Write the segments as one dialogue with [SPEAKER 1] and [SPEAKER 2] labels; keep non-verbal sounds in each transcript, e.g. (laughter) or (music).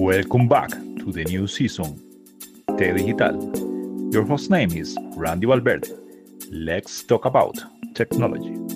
[SPEAKER 1] Welcome back to the new season, Te Digital. Your host name is Randy Valverde. Let's talk about technology.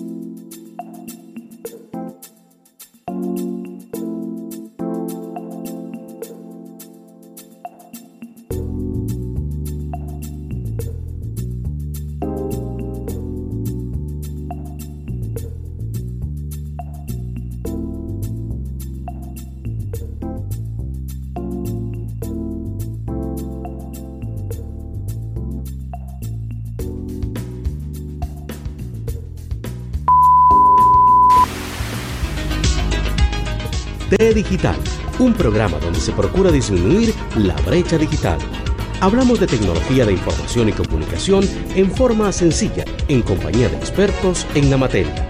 [SPEAKER 2] Digital, un programa donde se procura disminuir la brecha digital. Hablamos de tecnología de información y comunicación en forma sencilla, en compañía de expertos en la materia.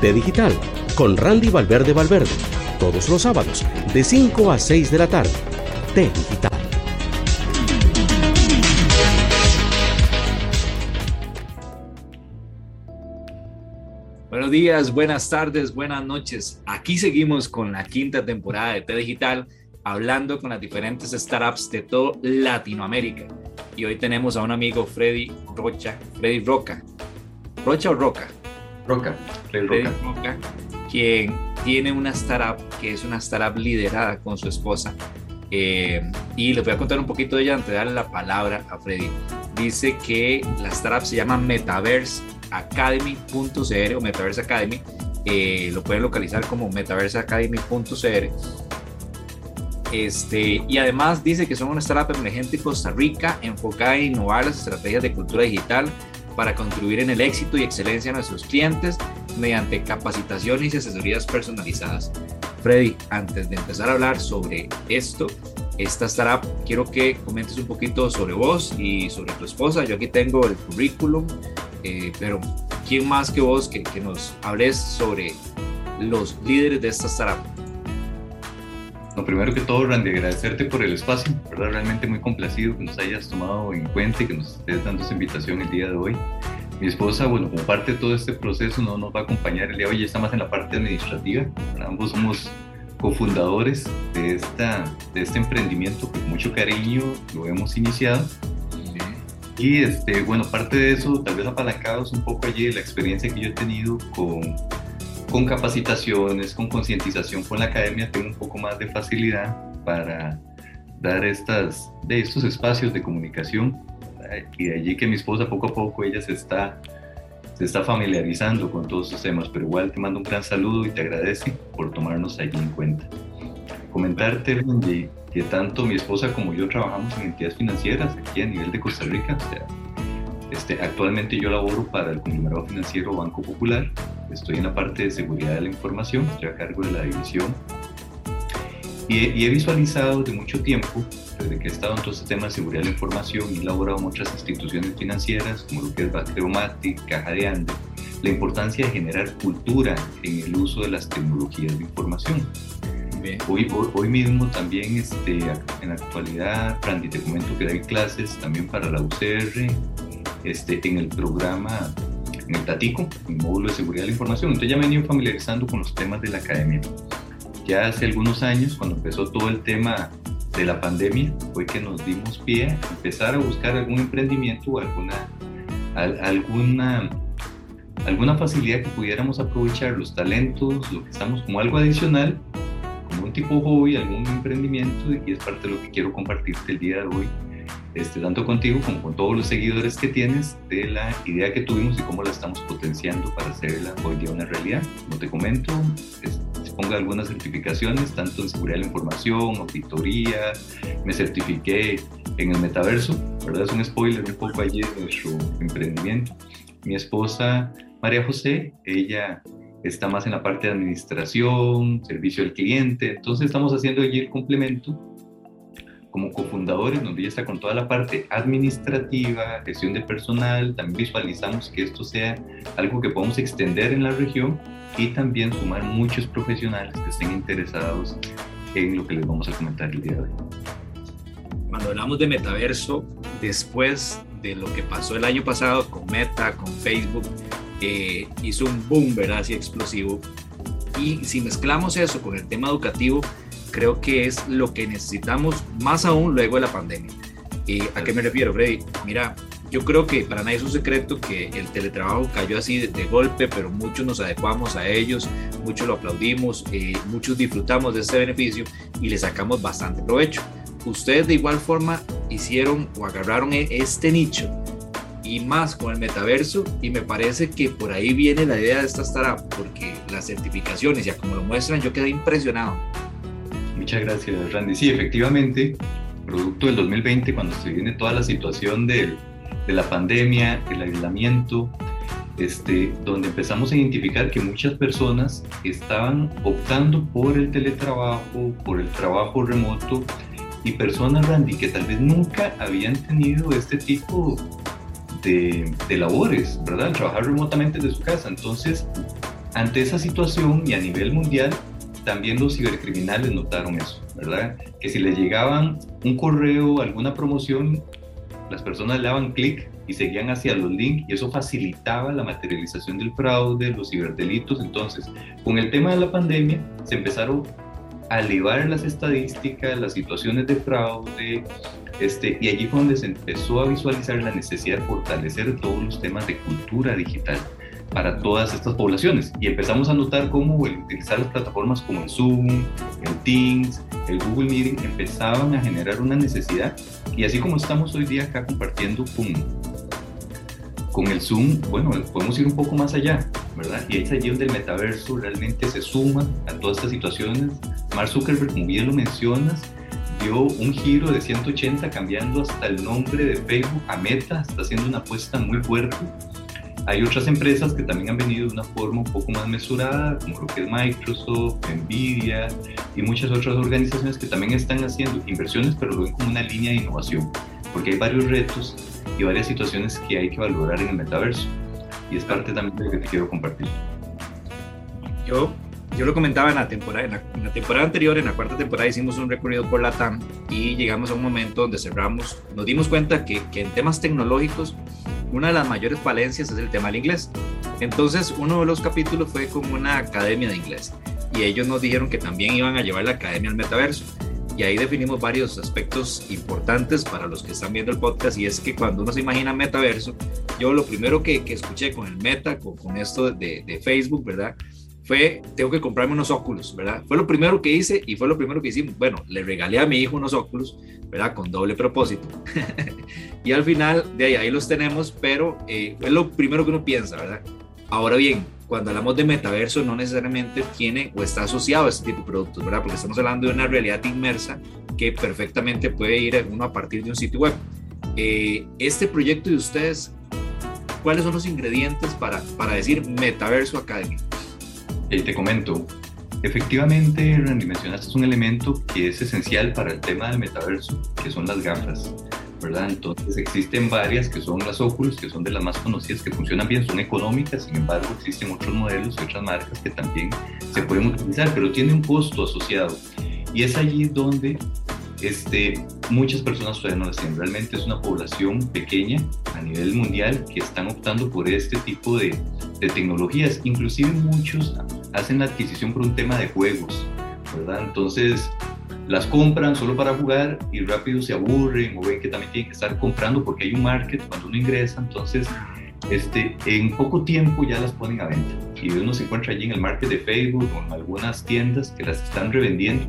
[SPEAKER 2] T Digital, con Randy Valverde Valverde, todos los sábados, de 5 a 6 de la tarde. T Digital.
[SPEAKER 3] Días, buenas tardes, buenas noches. Aquí seguimos con la quinta temporada de T Digital, hablando con las diferentes startups de toda Latinoamérica. Y hoy tenemos a un amigo, Freddy Rocha, Freddy Roca. ¿Rocha o Roca?
[SPEAKER 4] Roca, Freddy
[SPEAKER 3] Freddy
[SPEAKER 4] Roca.
[SPEAKER 3] Roca, quien tiene una startup que es una startup liderada con su esposa. Eh, y les voy a contar un poquito de ella antes de darle la palabra a Freddy. Dice que la startup se llama Metaverse Academy.cr o Metaverse Academy. Eh, lo pueden localizar como metaverseacademy.cr. Este, y además dice que son una startup emergente en Costa Rica enfocada en innovar las estrategias de cultura digital para contribuir en el éxito y excelencia de nuestros clientes mediante capacitaciones y asesorías personalizadas. Freddy, antes de empezar a hablar sobre esto, esta startup, quiero que comentes un poquito sobre vos y sobre tu esposa. Yo aquí tengo el currículum, eh, pero ¿quién más que vos que, nos hables sobre los líderes de esta startup?
[SPEAKER 4] Lo primero que todo, Randy, agradecerte por el espacio, ¿verdad? Realmente muy complacido que nos hayas tomado en cuenta y que nos estés dando esta invitación el día de hoy. Mi esposa, bueno, como parte de todo este proceso, no nos va a acompañar el día de hoy, está más en la parte administrativa. Ambos somos cofundadores de, esta, de este emprendimiento con mucho cariño, lo hemos iniciado. Y este, bueno, parte de eso, tal vez apalancados un poco allí la experiencia que yo he tenido con, con capacitaciones, con concientización con la academia, tengo un poco más de facilidad para dar estas, de estos espacios de comunicación. ¿verdad? Y de allí que mi esposa poco a poco ella se está, se está familiarizando con todos estos temas, pero igual te mando un gran saludo y te agradece por tomarnos allí en cuenta. Comentarte, Randy, que tanto mi esposa como yo trabajamos en entidades financieras aquí a nivel de Costa Rica. Este, actualmente yo laboro para el conglomerado financiero Banco Popular. Estoy en la parte de seguridad de la información, estoy a cargo de la división. Y he, visualizado de mucho tiempo, desde que he estado en todo este tema de seguridad de la información y he laborado en otras instituciones financieras, como lo que es Bacreomatic, Caja de Ande, la importancia de generar cultura en el uso de las tecnologías de información. Hoy, hoy, hoy mismo también este, en la actualidad, Randy, te comento que hay clases también para la UCR este, en el programa, en el Tatico, en el módulo de seguridad de la información. Entonces ya me he venido familiarizando con los temas de la academia. Ya hace algunos años, cuando empezó todo el tema de la pandemia, fue que nos dimos pie a empezar a buscar algún emprendimiento o alguna, al- alguna, alguna facilidad que pudiéramos aprovechar los talentos, lo que estamos como algo adicional tipo hobby, algún emprendimiento y es parte de lo que quiero compartirte el día de hoy, este, tanto contigo como con todos los seguidores que tienes de la idea que tuvimos y cómo la estamos potenciando para hacerla hoy día una realidad. Como te comento, pongo algunas certificaciones, tanto en seguridad de la información, auditoría, me certifiqué en el metaverso, ¿verdad? Es un spoiler un poco allí de nuestro emprendimiento. Mi esposa, María José, ella está más en la parte de administración, servicio al cliente. Entonces estamos haciendo allí el complemento como cofundadores, donde ella está con toda la parte administrativa, gestión de personal. También visualizamos que esto sea algo que podamos extender en la región y también sumar muchos profesionales que estén interesados en lo que les vamos a comentar el día de hoy.
[SPEAKER 3] Cuando hablamos de metaverso, después de lo que pasó el año pasado con Meta, con Facebook, eh, hizo un boom, ¿verdad? Así explosivo. Y si mezclamos eso con el tema educativo, creo que es lo que necesitamos más aún luego de la pandemia. ¿Y a qué me refiero, Freddy? Mira, yo creo que para nadie es un secreto que el teletrabajo cayó así de, golpe, pero muchos nos adecuamos a ellos, muchos lo aplaudimos, eh, muchos disfrutamos de ese beneficio y le sacamos bastante provecho. Ustedes de igual forma hicieron o agarraron e, este nicho y más con el metaverso y me parece que por ahí viene la idea de esta startup porque las certificaciones ya como lo muestran yo quedé impresionado.
[SPEAKER 4] Muchas gracias Randy. Sí, efectivamente, producto del 2020 cuando se viene toda la situación de la pandemia, el aislamiento, este, donde empezamos a identificar que muchas personas estaban optando por el teletrabajo, por el trabajo remoto y personas, Randy, que tal vez nunca habían tenido este tipo de, labores, ¿verdad? Trabajar remotamente desde su casa. Entonces, ante esa situación y a nivel mundial, también los cibercriminales notaron eso, ¿verdad? Que si les llegaban un correo, alguna promoción, las personas le daban clic y seguían hacia los links y eso facilitaba la materialización del fraude, los ciberdelitos. Entonces, con el tema de la pandemia, se empezaron a elevar las estadísticas, las situaciones de fraude, este, y allí fue donde se empezó a visualizar la necesidad de fortalecer todos los temas de cultura digital para todas estas poblaciones. Y empezamos a notar cómo el utilizar las plataformas como el Zoom, el Teams, el Google Meeting empezaban a generar una necesidad. Y así como estamos hoy día acá compartiendo con, con el Zoom, bueno, podemos ir un poco más allá, ¿verdad? Y es allí donde el metaverso realmente se suma a todas estas situaciones. Mark Zuckerberg, como bien lo mencionas, dio un giro de 180 cambiando hasta el nombre de Facebook a Meta, está haciendo una apuesta muy fuerte. Hay otras empresas que también han venido de una forma un poco más mesurada, como lo que es Microsoft, Nvidia y muchas otras organizaciones que también están haciendo inversiones, pero lo ven como una línea de innovación, porque hay varios retos y varias situaciones que hay que valorar en el metaverso. Y es parte también de lo que te quiero compartir.
[SPEAKER 3] Yo yo lo comentaba en la, temporada, en la, temporada anterior, en la cuarta temporada, hicimos un recorrido por la TAM y llegamos a un momento donde cerramos, nos dimos cuenta que, que en temas tecnológicos, una de las mayores falencias es el tema del inglés. Entonces, uno de los capítulos fue como una academia de inglés y ellos nos dijeron que también iban a llevar la academia al metaverso. Y ahí definimos varios aspectos importantes para los que están viendo el podcast y es que cuando uno se imagina metaverso, yo lo primero que, que escuché con el meta, con, con esto de, de Facebook, ¿verdad? Fue, tengo que comprarme unos óculos, ¿verdad? Fue lo primero que hice y fue lo primero que hicimos. Bueno, le regalé a mi hijo unos óculos, ¿verdad? Con doble propósito. (laughs) y al final, de ahí, ahí los tenemos, pero eh, es lo primero que uno piensa, ¿verdad? Ahora bien, cuando hablamos de metaverso, no necesariamente tiene o está asociado a este tipo de productos, ¿verdad? Porque estamos hablando de una realidad inmersa que perfectamente puede ir uno a partir de un sitio web. Eh, este proyecto de ustedes, ¿cuáles son los ingredientes para, para decir Metaverso Academy?
[SPEAKER 4] Te comento, efectivamente, Randy, mencionaste es un elemento que es esencial para el tema del metaverso, que son las gafas. ¿verdad? Entonces existen varias que son las Oculus, que son de las más conocidas, que funcionan bien, son económicas, sin embargo existen otros modelos y otras marcas que también se pueden utilizar, pero tiene un costo asociado. Y es allí donde este, muchas personas todavía no lo tienen. Realmente es una población pequeña a nivel mundial que están optando por este tipo de, de tecnologías. Inclusive muchos hacen la adquisición por un tema de juegos, ¿verdad? Entonces las compran solo para jugar y rápido se aburren o ven que también tienen que estar comprando porque hay un market cuando uno ingresa, entonces este, en poco tiempo ya las ponen a venta y uno se encuentra allí en el market de Facebook o en algunas tiendas que las están revendiendo.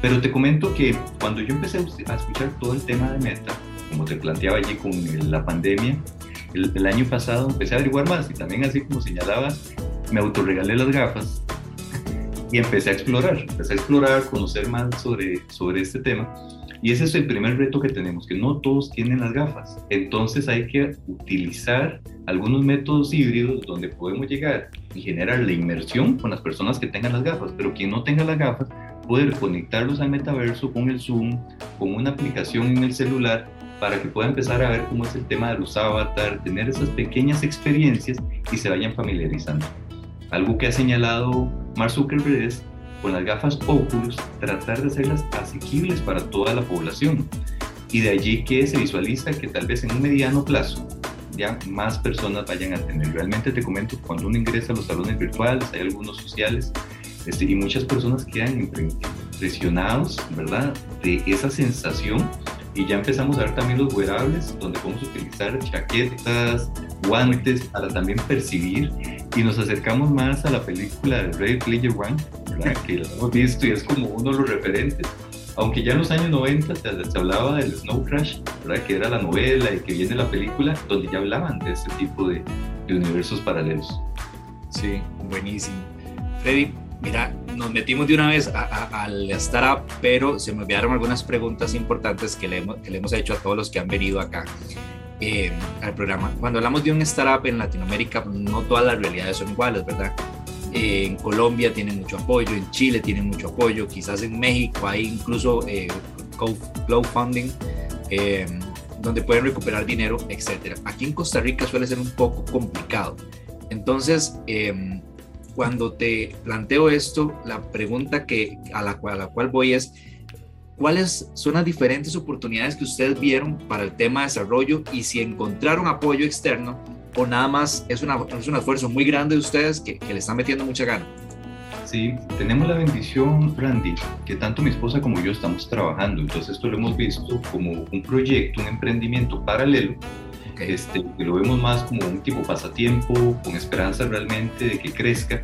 [SPEAKER 4] Pero te comento que cuando yo empecé a escuchar todo el tema de Meta, como te planteaba allí con la pandemia, el, el año pasado empecé a averiguar más y también así como señalabas, me autorregalé las gafas y empecé a explorar, empecé a explorar, conocer más sobre, sobre este tema. Y ese es el primer reto que tenemos, que no todos tienen las gafas. Entonces hay que utilizar algunos métodos híbridos donde podemos llegar y generar la inmersión con las personas que tengan las gafas, pero quien no tenga las gafas, poder conectarlos al metaverso con el Zoom, con una aplicación en el celular para que pueda empezar a ver cómo es el tema de los avatar, tener esas pequeñas experiencias y se vayan familiarizando. Algo que ha señalado Mark Zuckerberg es con las gafas Oculus tratar de hacerlas asequibles para toda la población. Y de allí que se visualiza que tal vez en un mediano plazo ya más personas vayan a tener. Realmente te comento, cuando uno ingresa a los salones virtuales, hay algunos sociales, Este, y muchas personas quedan impresionados, ¿verdad? De esa sensación y ya empezamos a ver también los wearables donde podemos utilizar chaquetas, guantes para también percibir y nos acercamos más a la película de Ray Player One, que la hemos visto y es como uno de los referentes. Aunque ya en los años 90 se, hablaba del Snow Crash, ¿verdad? que era la novela y que viene la película, donde ya hablaban de este tipo de, de universos paralelos.
[SPEAKER 3] Sí, buenísimo. Freddy, Mira, nos metimos de una vez al startup, pero se me olvidaron algunas preguntas importantes que le, hemos, hecho a todos los que han venido acá eh, al programa. Cuando hablamos de un startup en Latinoamérica, no todas las realidades son iguales, ¿verdad? Eh, en Colombia tienen mucho apoyo, en Chile tienen mucho apoyo, quizás en México hay incluso eh, crowdfunding eh, donde pueden recuperar dinero, etc. Aquí en Costa Rica suele ser un poco complicado. Entonces, cuando te planteo esto, la pregunta que, a, la cual, a la cual voy es, ¿cuáles son las diferentes oportunidades que ustedes vieron para el tema de desarrollo y si encontraron apoyo externo o nada más es, una, es un esfuerzo muy grande de ustedes que, que le están metiendo mucha gana?
[SPEAKER 4] Sí, tenemos la bendición, Randy, que tanto mi esposa como yo estamos trabajando. Entonces esto lo hemos visto como un proyecto, un emprendimiento paralelo este, que lo vemos más como un tipo pasatiempo, con esperanza realmente de que crezca.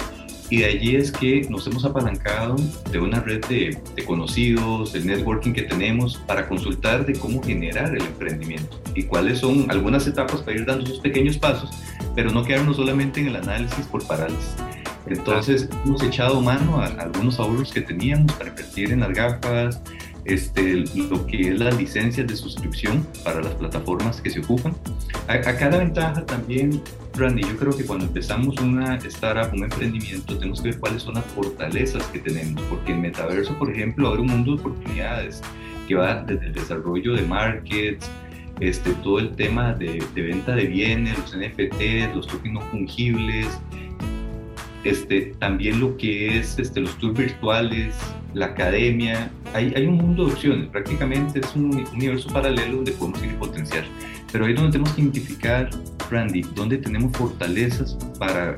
[SPEAKER 4] Y de allí es que nos hemos apalancado de una red de, de conocidos, del networking que tenemos para consultar de cómo generar el emprendimiento y cuáles son algunas etapas para ir dando esos pequeños pasos, pero no quedarnos solamente en el análisis por parálisis. Entonces hemos echado mano a algunos ahorros que teníamos para invertir en las gafas, este, lo que es las licencias de suscripción para las plataformas que se ocupan. A, cada ventaja también, Randy, yo creo que cuando empezamos una startup, un emprendimiento, tenemos que ver cuáles son las fortalezas que tenemos, porque el metaverso, por ejemplo, abre un mundo de oportunidades que va desde el desarrollo de markets, este, todo el tema de, de venta de bienes, los NFTs, los tokens no fungibles, este, también lo que es este, los tours virtuales, la academia, hay, hay un mundo de opciones, prácticamente es un universo paralelo donde podemos ir potenciar, pero ahí es donde tenemos que identificar, Randy, dónde tenemos fortalezas para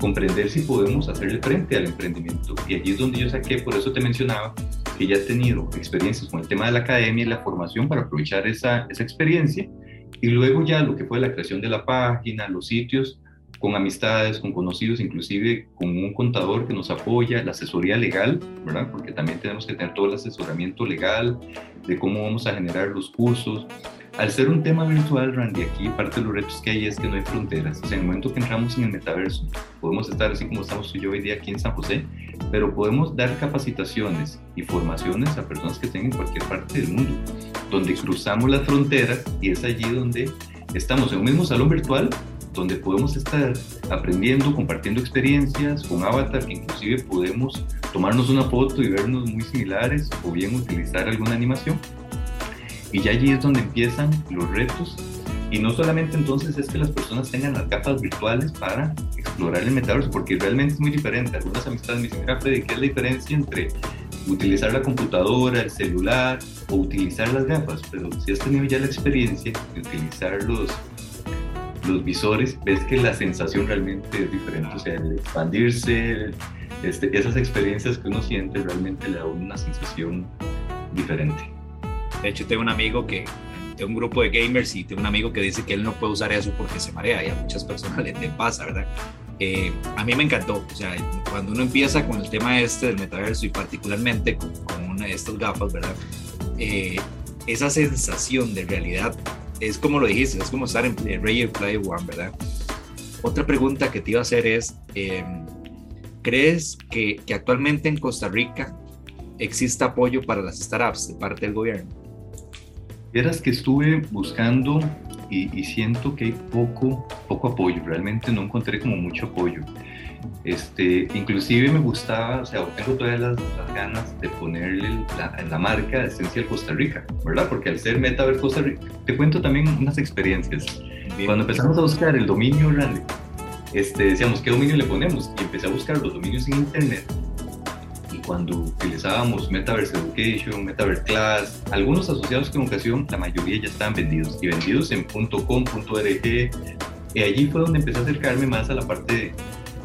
[SPEAKER 4] comprender si podemos hacerle frente al emprendimiento. Y allí es donde yo saqué, por eso te mencionaba, que ya he tenido experiencias con el tema de la academia y la formación para aprovechar esa, esa experiencia. Y luego ya lo que fue la creación de la página, los sitios, con amistades, con conocidos, inclusive con un contador que nos apoya, la asesoría legal, ¿verdad? Porque también tenemos que tener todo el asesoramiento legal de cómo vamos a generar los cursos. Al ser un tema virtual, Randy, aquí parte de los retos que hay es que no hay fronteras. O sea, en el momento que entramos en el metaverso, podemos estar así como estamos tú y yo hoy día aquí en San José, pero podemos dar capacitaciones y formaciones a personas que estén en cualquier parte del mundo, donde cruzamos las fronteras y es allí donde estamos en un mismo salón virtual, donde podemos estar aprendiendo, compartiendo experiencias con avatar, que inclusive podemos tomarnos una foto y vernos muy similares o bien utilizar alguna animación. Y ya allí es donde empiezan los retos. Y no solamente entonces es que las personas tengan las gafas virtuales para explorar el metaverso, porque realmente es muy diferente. Algunas amistades me dicen, ¿de qué es la diferencia entre utilizar la computadora, el celular o utilizar las gafas? Pero si has tenido ya la experiencia de utilizar los, los visores, ves que la sensación realmente es diferente, o sea, el expandirse, este, esas experiencias que uno siente realmente le da una sensación diferente.
[SPEAKER 3] De hecho, tengo un amigo que, tengo un grupo de gamers y tengo un amigo que dice que él no puede usar eso porque se marea y a muchas personas (laughs) le, pasa, ¿verdad? Eh, a mí me encantó, o sea, cuando uno empieza con el tema este del metaverso y particularmente con, una de estas gafas, ¿verdad? Eh, esa sensación de realidad es como lo dijiste, es como estar en Ready Play One, ¿verdad? Otra pregunta que te iba a hacer es, em, ¿crees que, actualmente en Costa Rica existe apoyo para las startups de parte del gobierno?
[SPEAKER 4] Vieras que estuve buscando y, y, siento que hay poco, poco apoyo, realmente no encontré como mucho apoyo. Este, inclusive me gustaba, o sea, tengo todas las, ganas de ponerle la, la marca Esencial Costa Rica, ¿verdad? Porque al ser Metaverse Costa Rica, te cuento también unas experiencias. Cuando empezamos a buscar el dominio grande, este, decíamos, ¿qué dominio le ponemos? Y empecé a buscar los dominios en Internet. Y cuando utilizábamos Metaverse Education, Metaverse Class, algunos asociados con educación, la mayoría ya estaban vendidos. Y vendidos en .com, .org. Y allí fue donde empecé a acercarme más a la parte de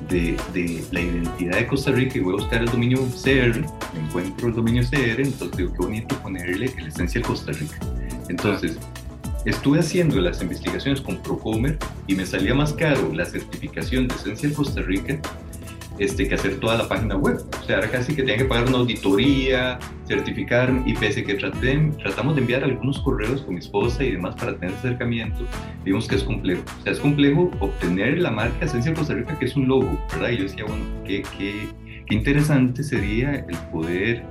[SPEAKER 4] de, de, la identidad de Costa Rica y voy a buscar el dominio CR, encuentro el dominio CR, entonces digo, qué bonito ponerle el esencial Costa Rica. Entonces, estuve haciendo las investigaciones con Procomer y me salía más caro la certificación de esencial Costa Rica este, que hacer toda la página web. O sea, ahora casi que tenía que pagar una auditoría, certificar, y pese que traté, tratamos de enviar algunos correos con mi esposa y demás para tener acercamiento, vimos que es complejo. O sea, es complejo obtener la marca Esencia Costa Rica, que es un logo, ¿verdad? Y yo decía, bueno, qué, qué, qué interesante sería el poder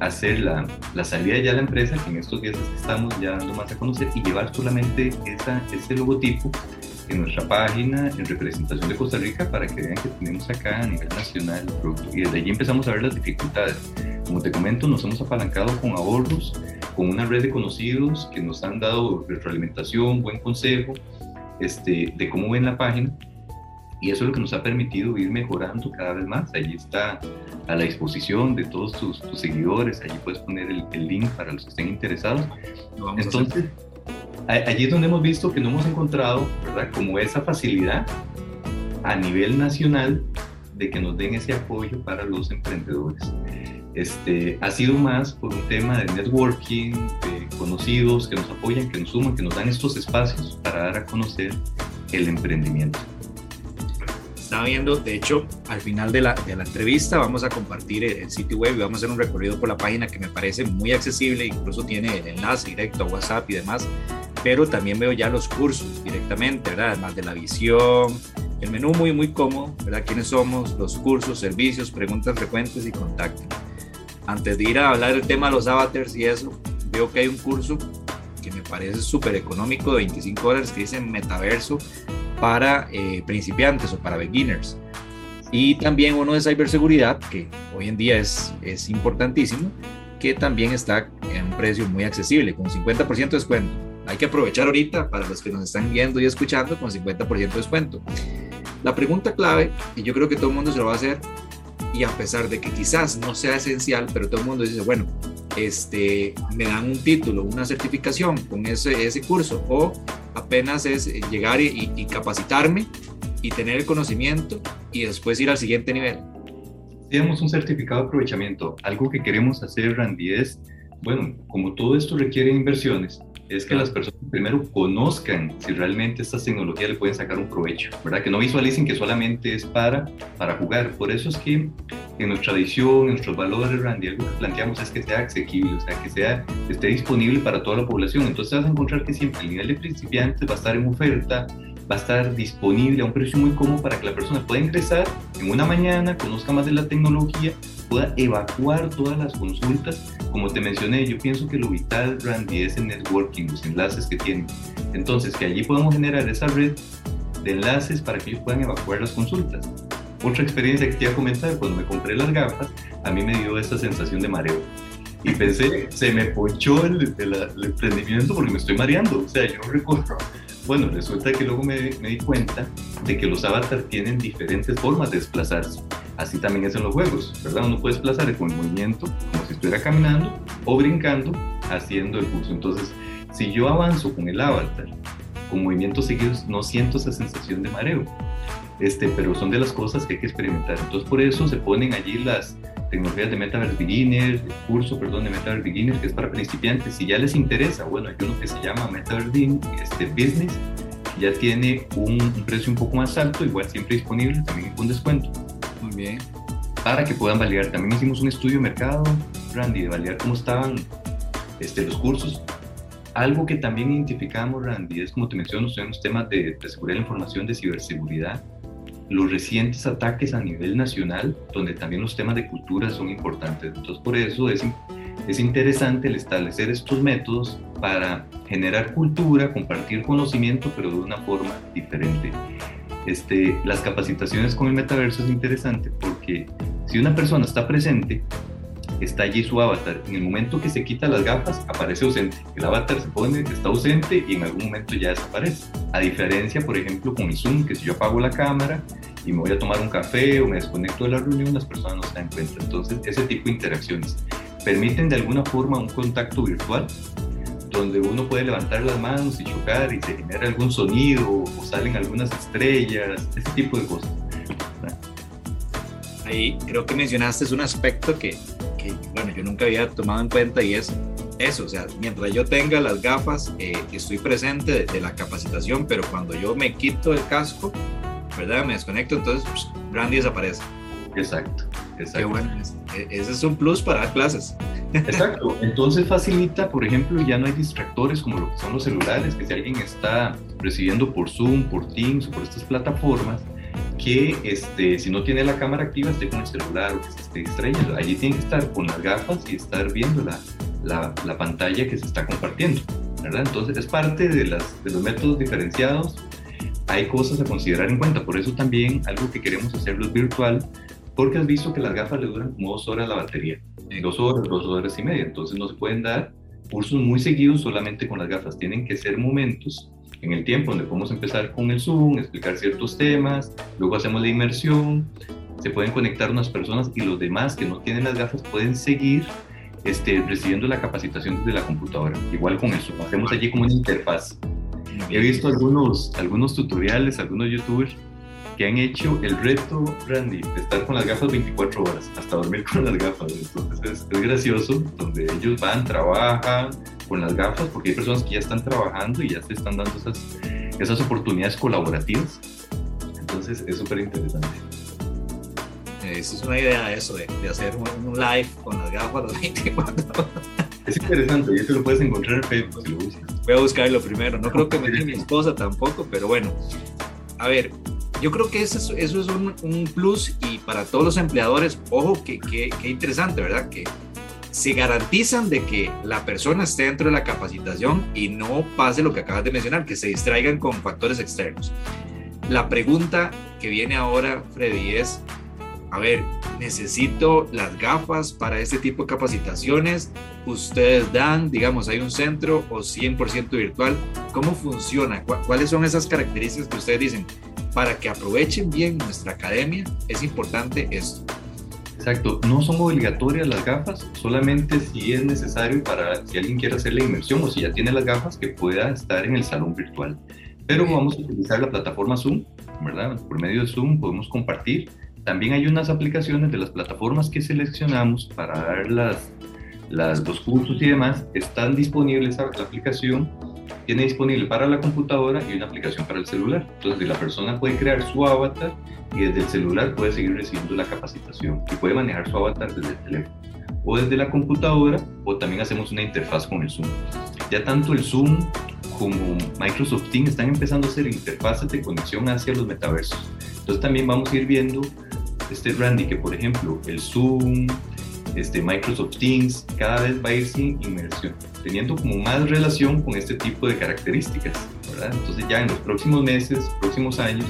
[SPEAKER 4] hacer la, la, salida ya de la empresa, que en estos días estamos ya dando más a conocer, y llevar solamente esa, ese logotipo en nuestra página en representación de Costa Rica para que vean que tenemos acá a nivel nacional el producto. Y desde allí empezamos a ver las dificultades. Como te comento, nos hemos apalancado con ahorros, con una red de conocidos que nos han dado retroalimentación, buen consejo este, de cómo ven la página. Y eso es lo que nos ha permitido ir mejorando cada vez más. Allí está a la disposición de todos tus, seguidores. Allí puedes poner el, el, link para los que estén interesados. Entonces, allí es donde hemos visto que no hemos encontrado, ¿verdad? Como esa facilidad a nivel nacional de que nos den ese apoyo para los emprendedores. Este, ha sido más por un tema de networking, de conocidos que nos apoyan, que nos suman, que nos dan estos espacios para dar a conocer el emprendimiento.
[SPEAKER 3] Estaba viendo, de hecho, al final de la, de la entrevista vamos a compartir el, el, sitio web y vamos a hacer un recorrido por la página que me parece muy accesible, incluso tiene el enlace directo a WhatsApp y demás pero también veo ya los cursos directamente, ¿verdad? Además de la visión, el menú muy, muy cómodo, ¿verdad? ¿Quiénes somos? Los cursos, servicios, preguntas frecuentes y contacto. Antes de ir a hablar del tema de los avatars y eso, veo que hay un curso que me parece súper económico de 25 dólares que dice metaverso para eh, principiantes o para beginners. Y también uno de ciberseguridad, que hoy en día es, es importantísimo, que también está en un precio muy accesible, con 50% de descuento hay que aprovechar ahorita para los que nos están viendo y escuchando con 50% de descuento. La pregunta clave, y yo creo que todo el mundo se lo va a hacer, y a pesar de que quizás no sea esencial, pero todo el mundo dice, bueno, este, me dan un título, una certificación con ese, ese curso, o apenas es llegar y, capacitarme y tener el conocimiento y después ir al siguiente nivel.
[SPEAKER 4] Tenemos un certificado de aprovechamiento. Algo que queremos hacer, Randy, es, bueno, como todo esto requiere inversiones, es que las personas primero conozcan si realmente estas tecnologías le pueden sacar un provecho, ¿verdad? Que no visualicen que solamente es para, para jugar. Por eso es que en nuestra tradición, en nuestros valores, Randy, algo que planteamos es que sea asequible, o sea, que sea, esté disponible para toda la población. Entonces vas a encontrar que siempre el nivel de principiantes va a estar en oferta, va a estar disponible a un precio muy cómodo para que la persona pueda ingresar en una mañana, conozca más de la tecnología, pueda evacuar todas las consultas. Como te mencioné, yo pienso que lo vital, Randy, es el networking, los enlaces que tiene. Entonces, que allí podamos generar esa red de enlaces para que ellos puedan evacuar las consultas. Otra experiencia que te iba a comentar, cuando me compré las gafas, a mí me dio esta sensación de mareo. Y pensé, se me ponchó el, el, el emprendimiento porque me estoy mareando. O sea, yo recuerdo bueno, resulta que luego me, di cuenta de que los avatars tienen diferentes formas de desplazarse. Así también es en los juegos, ¿verdad? Uno puede desplazarse con el movimiento, como si estuviera caminando, o brincando, haciendo el curso. Entonces, si yo avanzo con el avatar, con movimientos seguidos, no siento esa sensación de mareo. Este, pero son de las cosas que hay que experimentar. Entonces, por eso se ponen allí las, tecnologías de Metaverse Beginner, el curso, perdón, de Metaverse Beginner, que es para principiantes. Si ya les interesa, bueno, hay uno que se llama Metaverse este, Business, ya tiene un, precio un poco más alto, igual siempre disponible, también con descuento.
[SPEAKER 3] Muy bien.
[SPEAKER 4] Para que puedan validar. También hicimos un estudio de mercado, Randy, de validar cómo estaban este, los cursos. Algo que también identificamos, Randy, es como te menciono, son los temas de, de seguridad de la información, de ciberseguridad los recientes ataques a nivel nacional, donde también los temas de cultura son importantes. Entonces, por eso es, es interesante el establecer estos métodos para generar cultura, compartir conocimiento, pero de una forma diferente. Este, las capacitaciones con el metaverso es interesante porque si una persona está presente, está allí su avatar. En el momento que se quita las gafas, aparece ausente. El avatar se pone, está ausente y en algún momento ya desaparece. A diferencia, por ejemplo, con mi Zoom, que si yo apago la cámara y me voy a tomar un café o me desconecto de la reunión, las personas no se dan cuenta. Entonces, ese tipo de interacciones permiten de alguna forma un contacto virtual donde uno puede levantar las manos y chocar y se genera algún sonido o salen algunas estrellas, ese tipo de cosas.
[SPEAKER 3] ahí creo que mencionaste es un aspecto que, que, bueno, yo nunca había tomado en cuenta y es eso, o sea, mientras yo tenga las gafas, eh, estoy presente de, la capacitación, pero cuando yo me quito el casco, ¿verdad? Me desconecto, entonces pues, Brandy desaparece.
[SPEAKER 4] Exacto, exacto.
[SPEAKER 3] Qué bueno, e, ese es un plus para dar clases.
[SPEAKER 4] Exacto, (laughs) entonces facilita, por ejemplo, ya no hay distractores como lo que son los celulares, que si alguien está recibiendo por Zoom, por Teams o por estas plataformas, que este, si no tiene la cámara activa esté con el celular o que se esté distrayendo. Allí tiene que estar con las gafas y estar viendo la, la, la pantalla que se está compartiendo. ¿verdad? Entonces es parte de, las, de los métodos diferenciados. Hay cosas a considerar en cuenta. Por eso también algo que queremos hacerlo es virtual, porque has visto que las gafas le duran como dos horas la batería. Dos horas, dos horas y media. Entonces no se pueden dar cursos muy seguidos solamente con las gafas. Tienen que ser momentos en el tiempo donde podemos empezar con el Zoom, explicar ciertos temas, luego hacemos la inmersión, se pueden conectar unas personas y los demás que no tienen las gafas pueden seguir este, recibiendo la capacitación desde la computadora. Igual con eso, hacemos allí como una interfaz. He visto algunos, algunos tutoriales, algunos youtubers que han hecho el reto, Randy, de estar con las gafas 24 horas, hasta dormir con las gafas. Entonces es, gracioso, donde ellos van, trabajan con las gafas, porque hay personas que ya están trabajando y ya se están dando esas, esas oportunidades colaborativas. Entonces es súper interesante.
[SPEAKER 3] Esa es una idea eso, de, de hacer un, live con las gafas los 24
[SPEAKER 4] Es interesante, y eso lo puedes encontrar en Facebook si lo buscas.
[SPEAKER 3] Voy a buscarlo primero, no creo que me diga mi esposa tampoco, pero bueno. A ver, yo creo que eso, eso es un, un, plus y para todos los empleadores, ojo, que, que, que, interesante, ¿verdad? Que se garantizan de que la persona esté dentro de la capacitación y no pase lo que acabas de mencionar, que se distraigan con factores externos. La pregunta que viene ahora, Freddy, es, a ver, necesito las gafas para este tipo de capacitaciones. Ustedes dan, digamos, hay un centro o 100% virtual. ¿Cómo funciona? ¿Cuáles son esas características que ustedes dicen? Para que aprovechen bien nuestra academia, es importante esto.
[SPEAKER 4] Exacto, no son obligatorias las gafas, solamente si es necesario para si alguien quiere hacer la inmersión o si ya tiene las gafas que pueda estar en el salón virtual. Pero vamos a utilizar la plataforma Zoom, ¿verdad? Por medio de Zoom podemos compartir también hay unas aplicaciones de las plataformas que seleccionamos para dar las, las, los cursos y demás. Están disponibles, la aplicación tiene disponible para la computadora y una aplicación para el celular. Entonces la persona puede crear su avatar y desde el celular puede seguir recibiendo la capacitación y puede manejar su avatar desde el teléfono o desde la computadora o también hacemos una interfaz con el Zoom. Ya tanto el Zoom como Microsoft Teams están empezando a hacer interfaces de conexión hacia los metaversos. Entonces también vamos a ir viendo este Randy, que por ejemplo el Zoom, este Microsoft Teams, cada vez va a ir sin inmersión, teniendo como más relación con este tipo de características, ¿verdad? Entonces ya en los próximos meses, próximos años,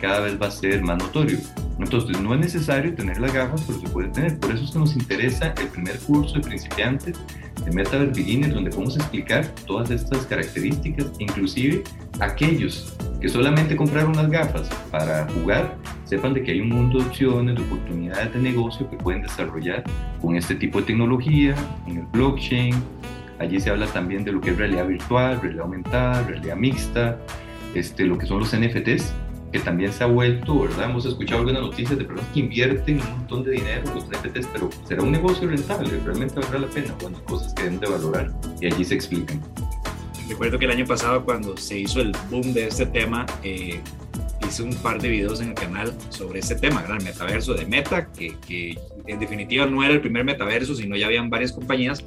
[SPEAKER 4] cada vez va a ser más notorio. Entonces no es necesario tener las gafas, pero se puede tener. Por eso es que nos interesa el primer curso de principiantes de Metaverse Beginners, donde podemos explicar todas estas características, inclusive aquellos que solamente compraron las gafas para jugar, sepan de que hay un mundo de opciones, de oportunidades de negocio que pueden desarrollar con este tipo de tecnología, en el blockchain. Allí se habla también de lo que es realidad virtual, realidad aumentada, realidad mixta, este, lo que son los NFTs, que también se ha vuelto, ¿verdad? Hemos escuchado algunas noticias de personas que invierten un montón de dinero en los NFTs, pero ¿será un negocio rentable? ¿Realmente valdrá la pena? Bueno, cosas que deben de valorar y allí se explican.
[SPEAKER 3] Recuerdo que el año pasado cuando se hizo el boom de este tema, eh, hice un par de videos en el canal sobre este tema, el metaverso de Meta, que, que en definitiva no era el primer metaverso, sino ya habían varias compañías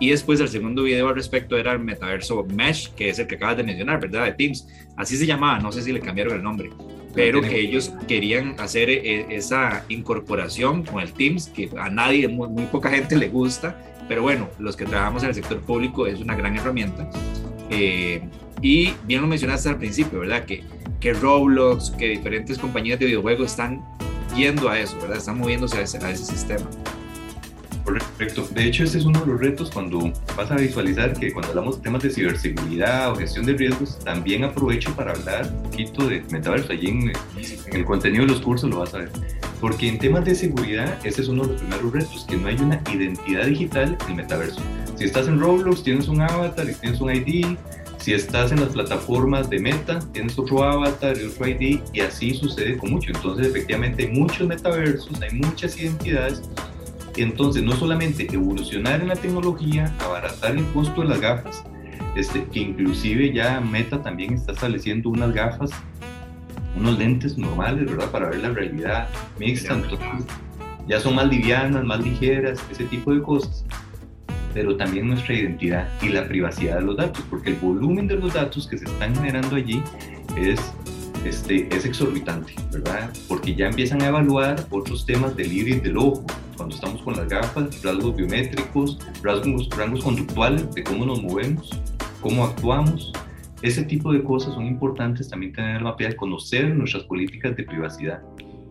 [SPEAKER 3] y después el segundo video al respecto era el metaverso Mesh, que es el que acabas de mencionar, ¿verdad? De Teams. Así se llamaba, no sé si le cambiaron el nombre, pero que ellos querían hacer eh, esa incorporación con el Teams, que a nadie, muy, muy poca gente le gusta, pero bueno, los que trabajamos en el sector público es una gran herramienta. Eh, y bien lo mencionaste al principio, ¿verdad? Que, que Roblox, que diferentes compañías de videojuegos están yendo a eso, ¿verdad? Están moviéndose a ese, a ese sistema.
[SPEAKER 4] Correcto. De hecho, ese es uno de los retos cuando vas a visualizar que cuando hablamos de temas de ciberseguridad o gestión de riesgos, también aprovecho para hablar un poquito de metaverso. Allí en, en el contenido de los cursos lo vas a ver. Porque en temas de seguridad, ese es uno de los primeros retos, que no hay una identidad digital en el metaverso. Si estás en Roblox, tienes un avatar y tienes un ID. Si estás en las plataformas de Meta, tienes otro avatar y otro ID y así sucede con mucho. Entonces, efectivamente, hay muchos metaversos, hay muchas identidades. Entonces, no solamente evolucionar en la tecnología, abaratar el costo de las gafas, este, que inclusive ya Meta también está estableciendo unas gafas, unos lentes normales, ¿verdad? Para ver la realidad mixta. Entonces, ya son más livianas, más ligeras, ese tipo de cosas pero también nuestra identidad y la privacidad de los datos, porque el volumen de los datos que se están generando allí es, este, es exorbitante, ¿verdad? Porque ya empiezan a evaluar otros temas del iris del ojo, cuando estamos con las gafas, rasgos biométricos, rasgos, rangos conductuales de cómo nos movemos, cómo actuamos. Ese tipo de cosas son importantes también tener de conocer nuestras políticas de privacidad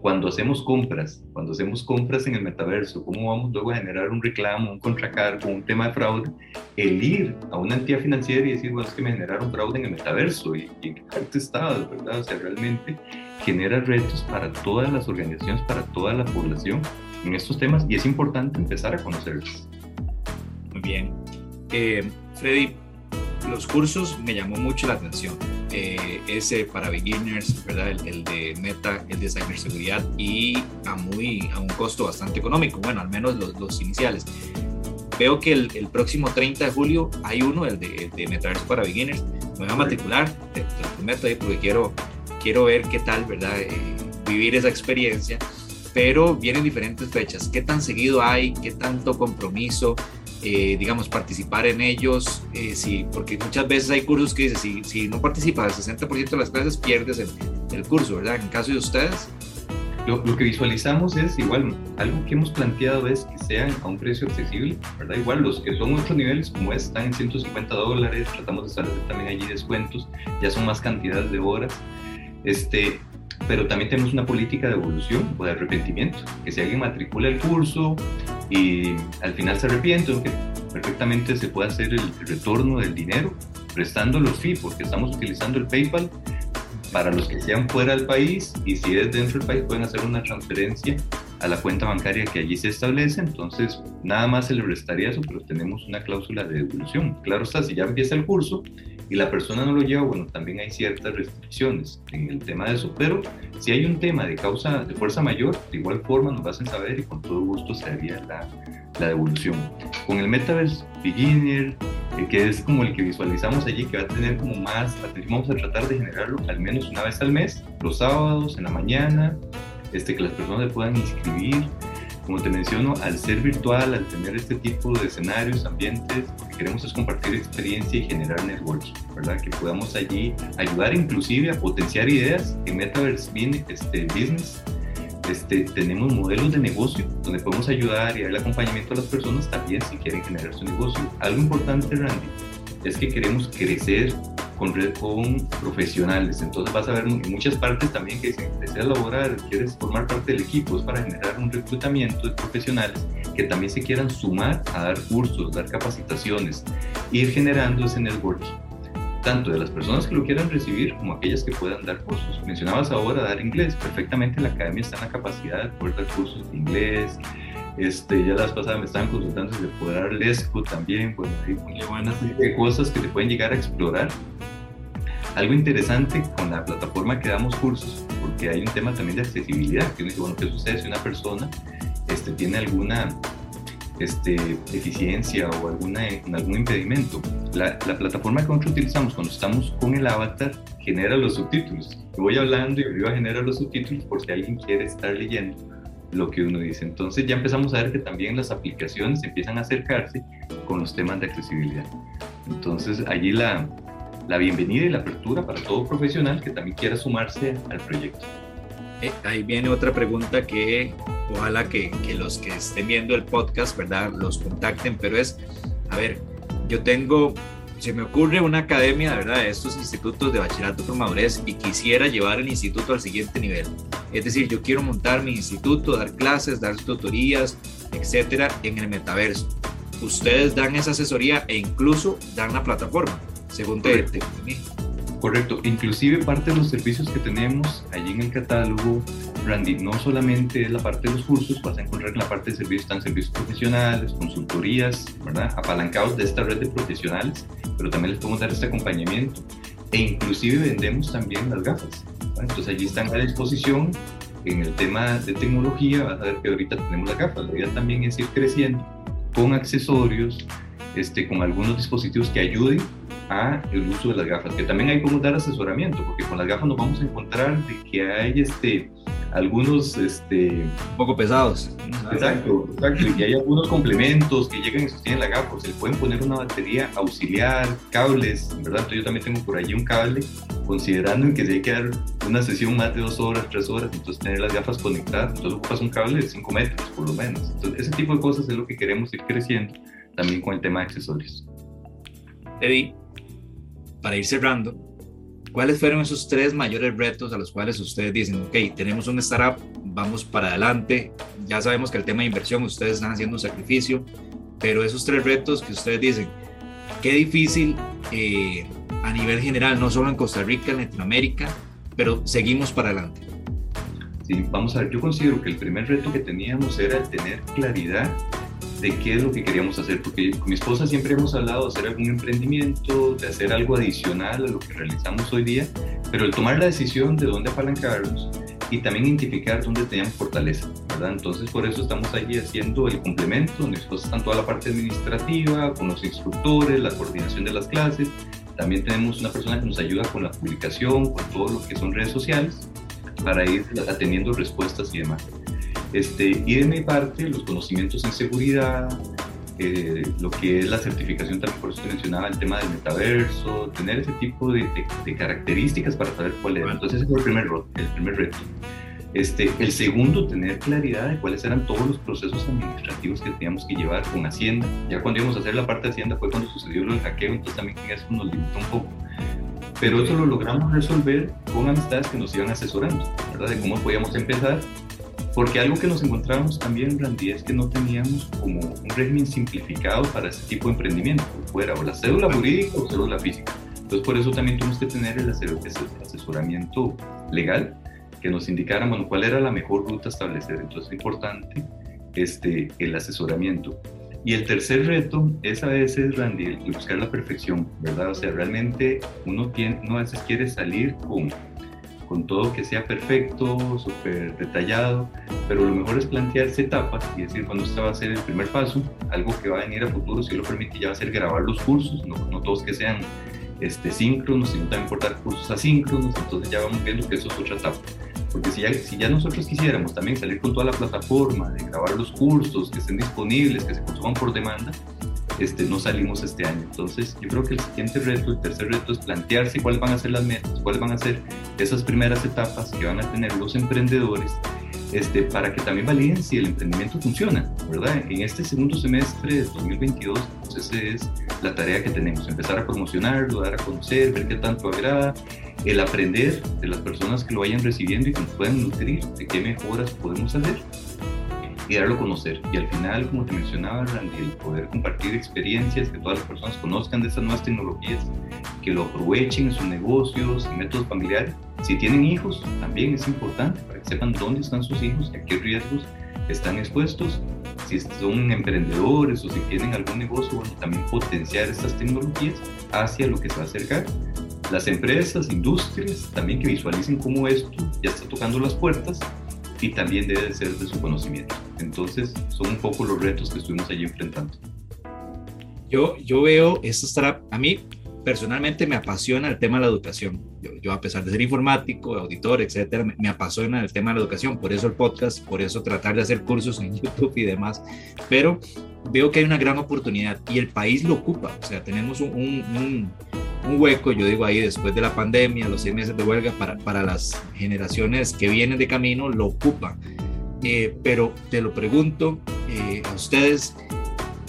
[SPEAKER 4] cuando hacemos compras, cuando hacemos compras en el metaverso, cómo vamos luego a generar un reclamo, un contracargo, un tema de fraude, el ir a una entidad financiera y decir, bueno, es que me generaron fraude en el metaverso y, en qué parte está, ¿verdad? O sea, realmente genera retos para todas las organizaciones, para toda la población en estos temas y es importante empezar a conocerlos.
[SPEAKER 3] Muy bien. Eh, Freddy, los cursos me llamó mucho la atención. Eh, ese para beginners, ¿verdad? El, de Meta, el de ciberseguridad y a, muy, a un costo bastante económico, bueno, al menos los, los iniciales. Veo que el, el, próximo 30 de julio hay uno, el de, de Metaverse para beginners. Me voy a matricular, te, lo prometo, eh, porque quiero, quiero ver qué tal, ¿verdad? Eh, vivir esa experiencia. Pero vienen diferentes fechas. ¿Qué tan seguido hay? ¿Qué tanto compromiso? Eh, digamos, participar en ellos, eh, sí, porque muchas veces hay cursos que dicen, si, si no participas el 60% de las clases, pierdes el, el, curso, ¿verdad? En caso de ustedes.
[SPEAKER 4] Lo, lo, que visualizamos es igual, algo que hemos planteado es que sean a un precio accesible, ¿verdad? Igual los que son otros niveles como están en 150 dólares, tratamos de establecer también allí descuentos, ya son más cantidades de horas. Este, pero también tenemos una política de evolución o de arrepentimiento, que si alguien matricula el curso y al final se arrepiente, perfectamente se puede hacer el retorno del dinero prestando los fee, porque estamos utilizando el PayPal para los que sean fuera del país y si es dentro del país pueden hacer una transferencia a la cuenta bancaria que allí se establece, entonces nada más se le restaría eso, pero tenemos una cláusula de devolución. Claro está, si ya empieza el curso y la persona no lo lleva, bueno, también hay ciertas restricciones en el tema de eso, pero si hay un tema de causa de fuerza mayor, de igual forma nos hacen saber y con todo gusto se haría la, la devolución. Con el Metaverse Beginner, eh, que es como el que visualizamos allí, que va a tener como más, vamos a tratar de generarlo al menos una vez al mes, los sábados, en la mañana, este, que las personas se puedan inscribir, como te menciono, al ser virtual, al tener este tipo de escenarios, ambientes, lo que queremos es compartir experiencia y generar networking, ¿verdad? Que podamos allí ayudar inclusive a potenciar ideas en Metaverse este, Business. Este, tenemos modelos de negocio donde podemos ayudar y darle acompañamiento a las personas también si quieren generar su negocio. Algo importante, Randy, es que queremos crecer con, con profesionales. Entonces vas a ver en muchas partes también que si deseas laborar, quieres formar parte del equipo, es para generar un reclutamiento de profesionales que también se quieran sumar a dar cursos, dar capacitaciones, ir generando ese networking tanto de las personas que lo quieran recibir como aquellas que puedan dar cursos. Mencionabas ahora dar inglés, perfectamente la academia está en la capacidad de poder dar cursos de inglés, este, ya las pasadas me estaban consultando si se puede dar lesco también, bueno, hay buenas cosas que se pueden llegar a explorar. Algo interesante con la plataforma que damos cursos, porque hay un tema también de accesibilidad, que uno dice, bueno, ¿qué sucede si una persona este, tiene alguna este, deficiencia o alguna, algún impedimento? La, la, plataforma que nosotros utilizamos cuando estamos con el avatar genera los subtítulos. Yo voy hablando y arriba genera los subtítulos por si alguien quiere estar leyendo lo que uno dice. Entonces ya empezamos a ver que también las aplicaciones empiezan a acercarse con los temas de accesibilidad. Entonces allí la, la bienvenida y la apertura para todo profesional que también quiera sumarse al proyecto.
[SPEAKER 3] Eh, ahí viene otra pregunta que ojalá que, que los que estén viendo el podcast, ¿verdad? Los contacten, pero es, a ver, yo tengo se me ocurre una academia, ¿verdad?, de estos institutos de bachillerato por madurez y quisiera llevar el instituto al siguiente nivel. Es decir, yo quiero montar mi instituto, dar clases, dar tutorías, etcétera, en el metaverso. Ustedes dan esa asesoría e incluso dan la plataforma, según te,
[SPEAKER 4] Correcto, inclusive parte de los servicios que tenemos allí en el catálogo, Randy, no solamente es la parte de los cursos, vas a encontrar en la parte de servicios, están servicios profesionales, consultorías, ¿verdad? Apalancados de esta red de profesionales, pero también les podemos dar este acompañamiento. E inclusive vendemos también las gafas. Entonces allí están a disposición en el tema de tecnología, vas a ver que ahorita tenemos las gafas, la idea también es ir creciendo con accesorios, este, con algunos dispositivos que ayuden a el uso de las gafas, que también hay como dar asesoramiento, porque con las gafas nos vamos a encontrar de que hay este, algunos... Este,
[SPEAKER 3] un poco pesados.
[SPEAKER 4] Exacto, exacto, y hay algunos complementos que llegan y sostienen la gafa, se le pueden poner una batería auxiliar, cables, ¿verdad? Entonces yo también tengo por allí un cable, considerando que se hay que dar una sesión más de dos horas, tres horas, entonces tener las gafas conectadas, entonces ocupas un cable de cinco metros por lo menos. Entonces ese tipo de cosas es lo que queremos ir creciendo también con el tema de accesorios.
[SPEAKER 3] Eddie, para ir cerrando, ¿cuáles fueron esos tres mayores retos a los cuales ustedes dicen, ok, tenemos un startup, vamos para adelante, ya sabemos que el tema de inversión, ustedes están haciendo un sacrificio, pero esos tres retos que ustedes dicen, qué difícil eh, a nivel general, no solo en Costa Rica, en Latinoamérica, pero seguimos para adelante.
[SPEAKER 4] Sí, vamos a ver, yo considero que el primer reto que teníamos era tener claridad de qué es lo que queríamos hacer, porque con mi esposa siempre hemos hablado de hacer algún emprendimiento, de hacer algo adicional a lo que realizamos hoy día, pero el tomar la decisión de dónde apalancarnos y también identificar dónde teníamos fortaleza, ¿verdad? Entonces por eso estamos allí haciendo el complemento, donde mi esposa está toda la parte administrativa, con los instructores, la coordinación de las clases, también tenemos una persona que nos ayuda con la publicación, con todo lo que son redes sociales, para ir atendiendo respuestas y demás. Este, y de mi parte, los conocimientos en seguridad, eh, lo que es la certificación, también por eso mencionaba el tema del metaverso, tener ese tipo de, características para saber cuál era. Entonces, ese fue el primer, el primer reto. Este, el segundo, tener claridad de cuáles eran todos los procesos administrativos que teníamos que llevar con Hacienda. Ya cuando íbamos a hacer la parte de Hacienda fue cuando sucedió lo del hackeo, entonces también eso nos limitó un poco. Pero eso lo logramos resolver con amistades que nos iban asesorando, ¿verdad? De cómo podíamos empezar porque algo que nos encontramos también, Randy, es que no teníamos como un régimen simplificado para ese tipo de emprendimiento, fuera o la cédula jurídica o cédula física. Entonces, por eso también tuvimos que tener el asesoramiento legal que nos indicara bueno, cuál era la mejor ruta a establecer. Entonces, es importante este, el asesoramiento. Y el tercer reto es a veces, Randy, buscar la perfección, ¿verdad? O sea, realmente uno, tiene, uno a veces quiere salir con con todo que sea perfecto, súper detallado, pero lo mejor es plantearse etapas y decir cuando este va a ser el primer paso, algo que va a venir a futuro, si lo permite, ya va a ser grabar los cursos, no, no todos que sean este, síncronos, sino también importar cursos asíncronos, entonces ya vamos viendo que eso es otra etapa. Porque si ya, si ya nosotros quisiéramos también salir con toda la plataforma, de grabar los cursos que estén disponibles, que se consuman por demanda, este, no salimos este año. Entonces, yo creo que el siguiente reto, el tercer reto, es plantearse cuáles van a ser las metas, cuáles van a ser esas primeras etapas que van a tener los emprendedores este, para que también validen si el emprendimiento funciona, ¿verdad? En este segundo semestre de 2022, pues esa es la tarea que tenemos, empezar a promocionarlo, dar a conocer, ver qué tanto agrada, el aprender de las personas que lo vayan recibiendo y que nos puedan nutrir de qué mejoras podemos hacer y darlo a conocer. Y al final, como te mencionaba, Randy, el poder compartir experiencias, que todas las personas conozcan de estas nuevas tecnologías, que lo aprovechen en sus negocios, y métodos familiares. Si tienen hijos, también es importante para que sepan dónde están sus hijos y a qué riesgos están expuestos. Si son emprendedores o si tienen algún negocio, bueno, también potenciar estas tecnologías hacia lo que se va a acercar. Las empresas, industrias, también que visualicen cómo esto ya está tocando las puertas y también debe ser de su conocimiento. Entonces, son un poco los retos que estuvimos allí enfrentando.
[SPEAKER 3] Yo, yo veo esto estará, a mí personalmente me apasiona el tema de la educación. Yo, yo a pesar de ser informático, auditor, etcétera, me, me, apasiona el tema de la educación. Por eso el podcast, por eso tratar de hacer cursos en (laughs) YouTube y demás. Pero veo que hay una gran oportunidad y el país lo ocupa. O sea, tenemos un, un, un hueco, yo digo ahí, después de la pandemia, los seis meses de huelga, para, para las generaciones que vienen de camino, lo ocupa. Eh, pero te lo pregunto eh, a ustedes,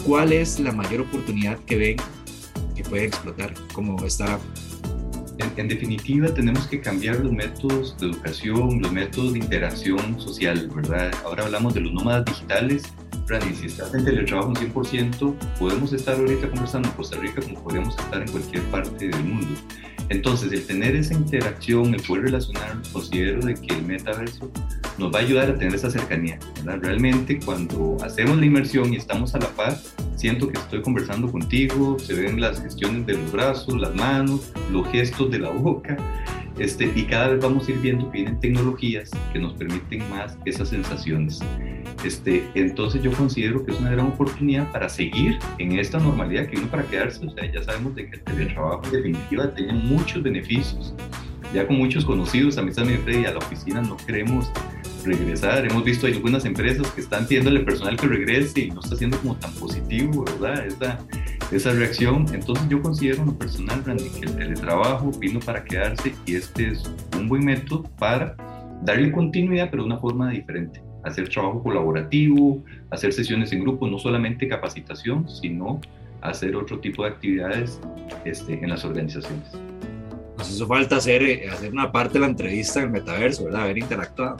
[SPEAKER 3] ¿cuál es la mayor oportunidad que ven que puede explotar como startup?
[SPEAKER 4] En, en, definitiva, tenemos que cambiar los métodos de educación, los métodos de interacción social, ¿verdad? Ahora hablamos de los nómadas digitales, Randy, si estás en teletrabajo un 100%, podemos estar ahorita conversando en Costa Rica como podríamos estar en cualquier parte del mundo. Entonces, el tener esa interacción, el poder relacionarnos, considero de que el metaverso nos va a ayudar a tener esa cercanía. Realmente, cuando hacemos la inmersión y estamos a la paz, siento que estoy conversando contigo, se ven las gestiones de los brazos, las manos, los gestos de la boca, este, y cada vez vamos a ir viendo que vienen tecnologías que nos permiten más esas sensaciones. Este, entonces yo considero que es una gran oportunidad para seguir en esta normalidad que vino para quedarse. O sea, ya sabemos de que el teletrabajo en definitiva tiene muchos beneficios. Ya con muchos conocidos, a mí también Freddy, a la oficina no queremos regresar. Hemos visto algunas empresas que están pidiéndole personal que regrese y no está siendo como tan positivo, ¿verdad? Esa, esa reacción. Entonces yo considero lo personal, Randy, que el teletrabajo vino para quedarse y este es un buen método para darle continuidad, pero de una forma diferente. Hacer trabajo colaborativo, hacer sesiones en grupo, no solamente capacitación, sino hacer otro tipo de actividades este, en las organizaciones.
[SPEAKER 3] Nos hizo falta hacer, eh, hacer una parte de la entrevista en el metaverso, ¿verdad? Haber interactuado.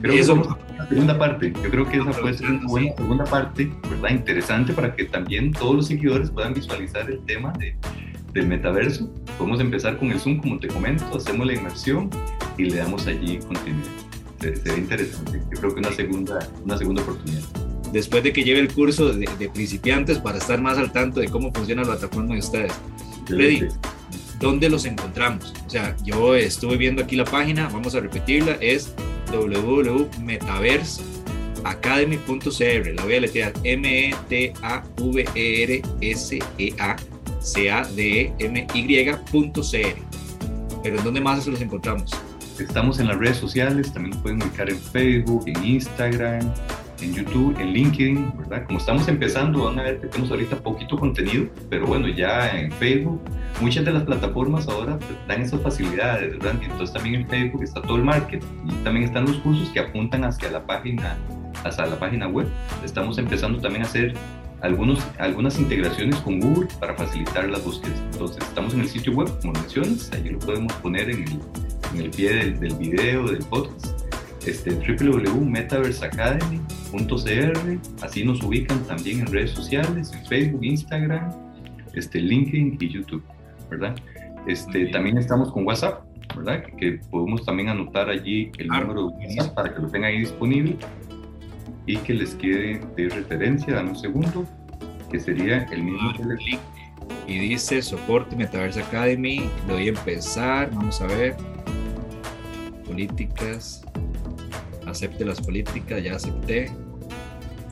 [SPEAKER 4] Creo que eso, la segunda parte. Yo creo que esa puede ser una buena segunda parte, ¿verdad? Interesante para que también todos los seguidores puedan visualizar el tema de, del metaverso. Podemos empezar con el Zoom, como te comento, hacemos la inmersión y le damos allí continuidad. Sería interesante. Yo creo que una segunda, una segunda oportunidad.
[SPEAKER 3] Después de que lleve el curso de, de principiantes para estar más al tanto de cómo funciona la plataforma de ustedes. Freddy, ¿dónde los encontramos? O sea, yo estuve viendo aquí la página, vamos a repetirla, es www.metaverseacademy.cr. La voy a letrear M-E-T-A-V-E-R-S-E-A-C-A-D-E-M-Y.cr. Pero ¿en dónde más los encontramos?
[SPEAKER 4] Estamos en las redes sociales, también nos pueden ubicar en Facebook, en Instagram, en YouTube, en LinkedIn, ¿verdad? Como estamos empezando, van a ver que tenemos ahorita poquito contenido, pero bueno, ya en Facebook, muchas de las plataformas ahora dan esas facilidades, ¿verdad? Entonces también en Facebook está todo el marketing y también están los cursos que apuntan hacia la página, hacia la página web. Estamos empezando también a hacer algunos, algunas integraciones con Google para facilitar las búsquedas. Entonces estamos en el sitio web, como mencionas, ahí lo podemos poner en el, en el pie del, del video, del podcast este, www.metaverseacademy.cr, así nos ubican también en redes sociales, en Facebook, Instagram, este, LinkedIn y YouTube, ¿verdad? Este, también estamos con WhatsApp, ¿verdad? Que, podemos también anotar allí el número de WhatsApp para que lo tengan ahí disponible y que les quede de referencia, dame un segundo, que sería el mismo
[SPEAKER 3] link. Y dice soporte Metaverse Academy, voy a empezar, vamos a ver, políticas, acepte las políticas, ya acepté.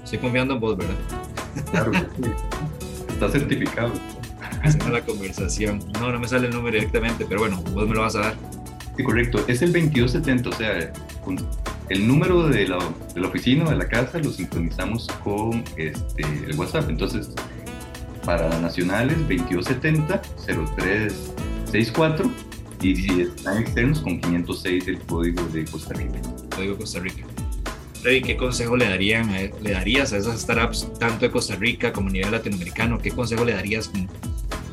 [SPEAKER 3] Estoy confiando en vos, ¿verdad?
[SPEAKER 4] Claro Está certificado.
[SPEAKER 3] La conversación. No, no me sale el número directamente, pero bueno, vos me lo vas a dar.
[SPEAKER 4] Sí, correcto. Es el 2270, o sea, el número de la, de la oficina o de la casa lo sincronizamos con este, el WhatsApp. Entonces, para nacionales, 2270-0364 y si están externos, con 506 del código de Costa Rica.
[SPEAKER 3] Código Costa Rica. Freddy, ¿qué consejo le, darían, le darías a esas startups, tanto de Costa Rica como a nivel latinoamericano? ¿Qué consejo le darías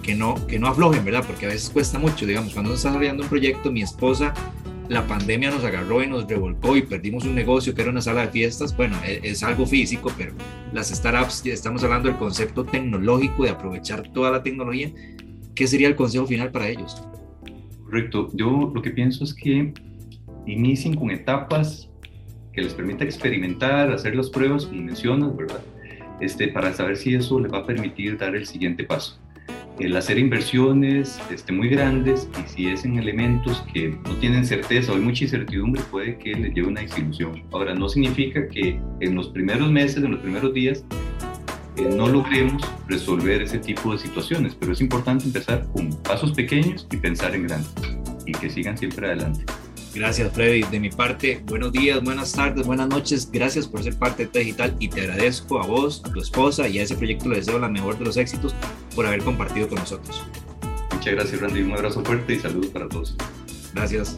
[SPEAKER 3] que no, que no aflojen, verdad? Porque a veces cuesta mucho, digamos, cuando estás desarrollando un proyecto, mi esposa, la pandemia nos agarró y nos revolcó y perdimos un negocio que era una sala de fiestas. Bueno, es, es algo físico, pero las startups, estamos hablando del concepto tecnológico, de aprovechar toda la tecnología. ¿Qué sería el consejo final para ellos?
[SPEAKER 4] Correcto. Yo lo que pienso es que inicien con etapas que les permita experimentar, hacer las pruebas, como mencionas, ¿verdad? Este, para saber si eso les va a permitir dar el siguiente paso. El hacer inversiones este, muy grandes y si es en elementos que no tienen certeza o hay mucha incertidumbre, puede que les lleve una desilusión. Ahora, no significa que en los primeros meses, en los primeros días, eh, no logremos resolver ese tipo de situaciones, pero es importante empezar con pasos pequeños y pensar en grande y que sigan siempre adelante.
[SPEAKER 3] Gracias, Freddy. De mi parte, buenos días, buenas tardes, buenas noches. Gracias por ser parte de T Digital y te agradezco a vos, a tu esposa y a ese proyecto le deseo la mejor de los éxitos por haber compartido con nosotros.
[SPEAKER 4] Muchas gracias, Randy. Un abrazo fuerte y saludos para todos.
[SPEAKER 3] Gracias.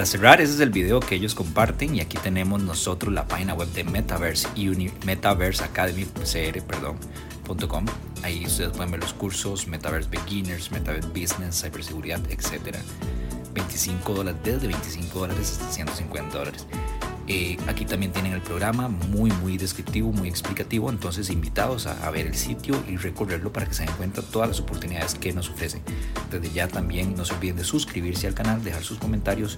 [SPEAKER 3] Para cerrar, ese es el video que ellos comparten y aquí tenemos nosotros la página web de Metaverse, Uni, Metaverse Academy, CR, perdón, .com. Ahí ustedes pueden ver los cursos, Metaverse Beginners, Metaverse Business, Cyberseguridad, etc. 25 dólares, desde 25 dólares hasta 150 dólares. Eh, aquí también tienen el programa muy muy descriptivo, muy explicativo, entonces invitados a, ver el sitio y recorrerlo para que se den cuenta todas las oportunidades que nos ofrecen. Desde ya también no se olviden de suscribirse al canal, dejar sus comentarios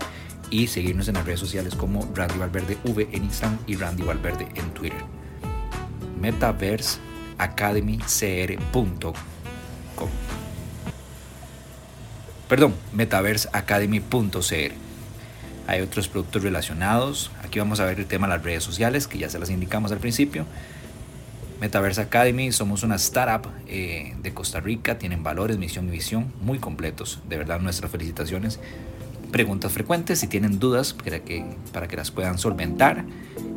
[SPEAKER 3] y seguirnos en las redes sociales como Randy Valverde V en Instagram y Randy Valverde en Twitter. MetaverseAcademyCR.com Perdón, metaverseacademy.cr hay otros productos relacionados. Aquí vamos a ver el tema de las redes sociales, que ya se las indicamos al principio. Metaverse Academy, somos una startup eh, de Costa Rica, tienen valores, misión y visión muy completos. De verdad, nuestras felicitaciones. Preguntas frecuentes, si tienen dudas, para que, para que las puedan solventar.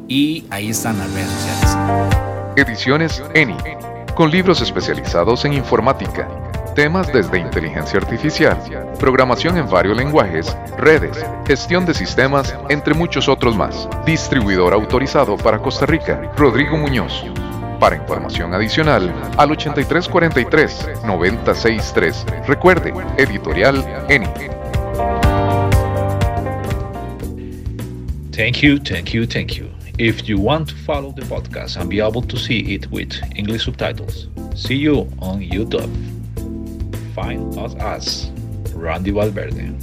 [SPEAKER 3] Y ahí están las redes sociales.
[SPEAKER 5] Ediciones ENI, con libros especializados en informática Temas desde inteligencia artificial, programación en varios lenguajes, redes, gestión de sistemas, entre muchos otros más. Distribuidor autorizado para Costa Rica, Rodrigo Muñoz. Para información adicional, al 8343-963. Recuerde, editorial ENI.
[SPEAKER 1] Thank you, thank you, thank you. If you want to follow the podcast and be able to see it with English subtitles, see you on YouTube. find us as Randy Valverde.